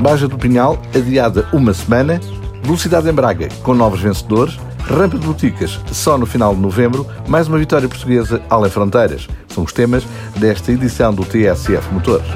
Baja do Pinhal, adiada uma semana. Velocidade em Braga, com novos vencedores. Rampa de Boticas, só no final de novembro. Mais uma vitória portuguesa além fronteiras. São os temas desta edição do TSF Motores.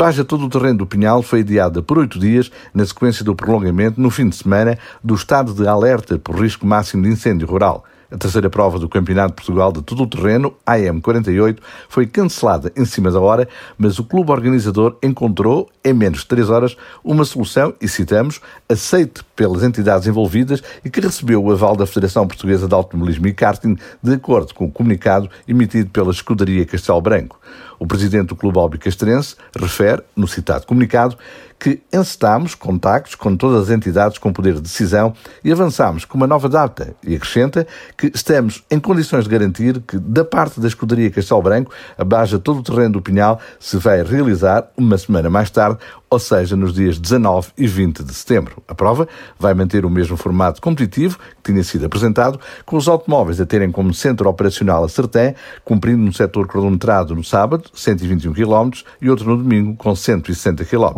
A Baja Todo o Terreno do Pinhal foi adiada por oito dias na sequência do prolongamento, no fim de semana, do estado de alerta por risco máximo de incêndio rural. A terceira prova do Campeonato de Portugal de Todo o Terreno, AM48, foi cancelada em cima da hora, mas o clube organizador encontrou, em menos de três horas, uma solução, e citamos, aceite pelas entidades envolvidas e que recebeu o aval da Federação Portuguesa de Automobilismo e Karting, de acordo com o comunicado emitido pela Escudaria Castelo Branco. O presidente do Clube Albicastrense refere, no citado comunicado, que encetámos contactos com todas as entidades com poder de decisão e avançámos com uma nova data e acrescenta que estamos em condições de garantir que, da parte da Escuderia Castelo Branco, a todo o terreno do Pinhal se vai realizar uma semana mais tarde, ou seja, nos dias 19 e 20 de setembro. A prova vai manter o mesmo formato competitivo que tinha sido apresentado, com os automóveis a terem como centro operacional a Sertém, cumprindo um setor cronometrado no sábado, 121 km, e outro no domingo, com 160 km.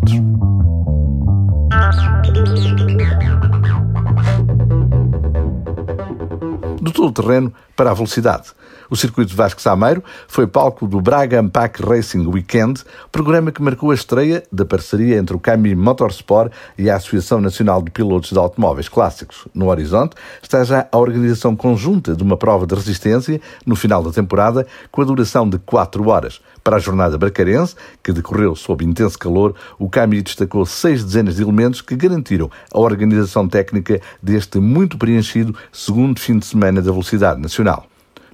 Do todo terreno para a velocidade. O circuito de Vasco Sameiro foi palco do Braga Ampac Racing Weekend, programa que marcou a estreia da parceria entre o Cami Motorsport e a Associação Nacional de Pilotos de Automóveis Clássicos. No horizonte está já a organização conjunta de uma prova de resistência no final da temporada, com a duração de 4 horas. Para a jornada bracarense, que decorreu sob intenso calor, o Cami destacou seis dezenas de elementos que garantiram a organização técnica deste muito preenchido segundo fim de semana da velocidade nacional.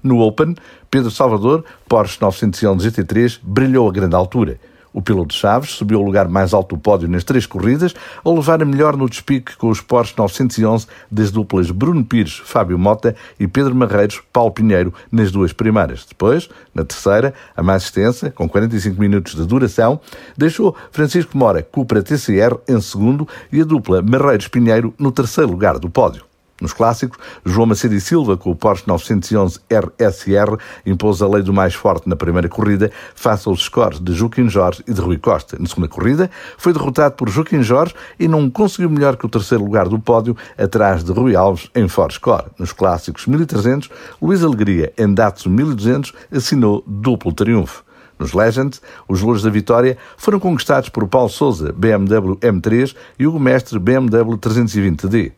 No Open, Pedro Salvador, Porsche 911 GT3, brilhou a grande altura. O piloto Chaves subiu ao lugar mais alto do pódio nas três corridas, ao levar a melhor no despique com os Porsche 911 das duplas Bruno Pires, Fábio Mota e Pedro Marreiros, Paulo Pinheiro nas duas primeiras. Depois, na terceira, a mais extensa, com 45 minutos de duração, deixou Francisco Mora, Cupra TCR, em segundo e a dupla Marreiros Pinheiro no terceiro lugar do pódio. Nos clássicos, João Macedo e Silva, com o Porsche 911 RSR, impôs a lei do mais forte na primeira corrida, face aos scores de Joaquim Jorge e de Rui Costa. Na segunda corrida, foi derrotado por Joaquim Jorge e não conseguiu melhor que o terceiro lugar do pódio, atrás de Rui Alves em Ford Score. Nos clássicos 1300, Luís Alegria, em Datsun 1200, assinou duplo triunfo. Nos Legends, os louros da vitória foram conquistados por Paulo Souza, BMW M3, e Hugo Mestre, BMW 320D.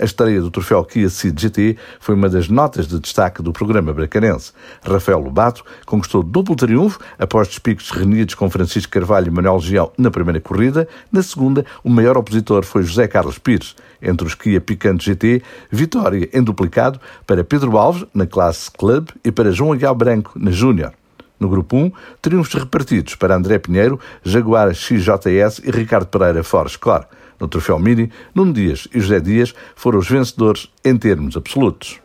A estreia do troféu Kia Ceed GT foi uma das notas de destaque do programa bracarense. Rafael Lobato conquistou duplo triunfo após despiques reunidos com Francisco Carvalho e Manuel Gião na primeira corrida. Na segunda, o maior opositor foi José Carlos Pires. Entre os Kia Picante GT, vitória em duplicado para Pedro Alves, na classe Club, e para João Aguiar Branco, na Júnior. No grupo 1, triunfos repartidos para André Pinheiro, Jaguar XJS e Ricardo Pereira Force Core. No troféu Mini, Nuno Dias e José Dias foram os vencedores em termos absolutos.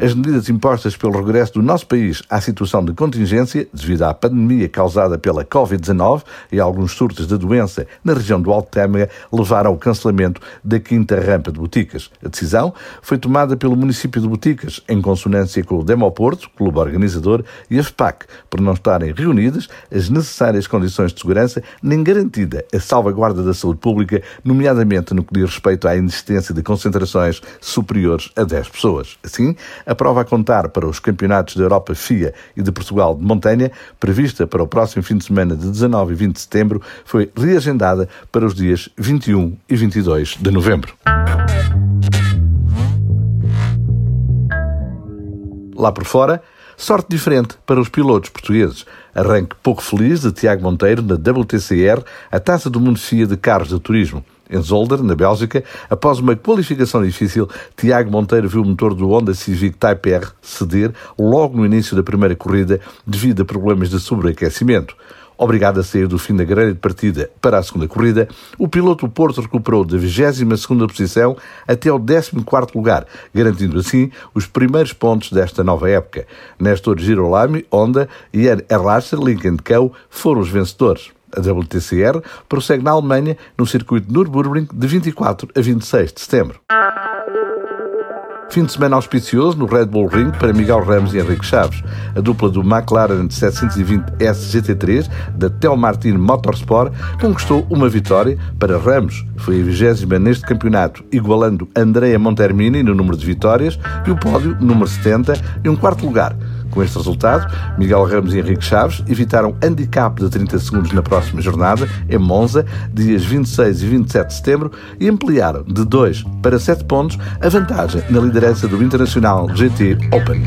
As medidas impostas pelo regresso do nosso país à situação de contingência, devido à pandemia causada pela Covid-19 e alguns surtos de doença na região do Alto Tâmega, levaram ao cancelamento da quinta rampa de Boticas. A decisão foi tomada pelo município de Boticas, em consonância com o Demoporto, clube organizador, e a FPAC, por não estarem reunidas as necessárias condições de segurança, nem garantida a salvaguarda da saúde pública, nomeadamente no que diz respeito à inexistência de concentrações superiores a 10 pessoas. Assim, a prova a contar para os campeonatos da Europa FIA e de Portugal de montanha, prevista para o próximo fim de semana de 19 e 20 de setembro, foi reagendada para os dias 21 e 22 de novembro. Lá por fora, sorte diferente para os pilotos portugueses. Arranque pouco feliz de Tiago Monteiro na WTCR, a Taça do Mundo FIA de Carros de Turismo. Em Zolder, na Bélgica, após uma qualificação difícil, Tiago Monteiro viu o motor do Honda Civic Type R ceder logo no início da primeira corrida devido a problemas de sobreaquecimento. Obrigado a sair do fim da grelha de partida para a segunda corrida, o piloto Porto recuperou da 22ª posição até ao 14º lugar, garantindo assim os primeiros pontos desta nova época. Nestor Girolami, Honda e Erlacher Lincoln Co foram os vencedores. A WTCR prossegue na Alemanha no circuito Nürburgring de 24 a 26 de setembro. Fim de semana auspicioso no Red Bull Ring para Miguel Ramos e Henrique Chaves. A dupla do McLaren 720S GT3 da Telmartin Motorsport conquistou uma vitória para Ramos. Foi a vigésima neste campeonato, igualando Andrea Montermini no número de vitórias e o pódio número 70 e um quarto lugar. Com este resultado, Miguel Ramos e Henrique Chaves evitaram handicap de 30 segundos na próxima jornada, em Monza, dias 26 e 27 de setembro, e ampliaram de 2 para 7 pontos a vantagem na liderança do Internacional GT Open.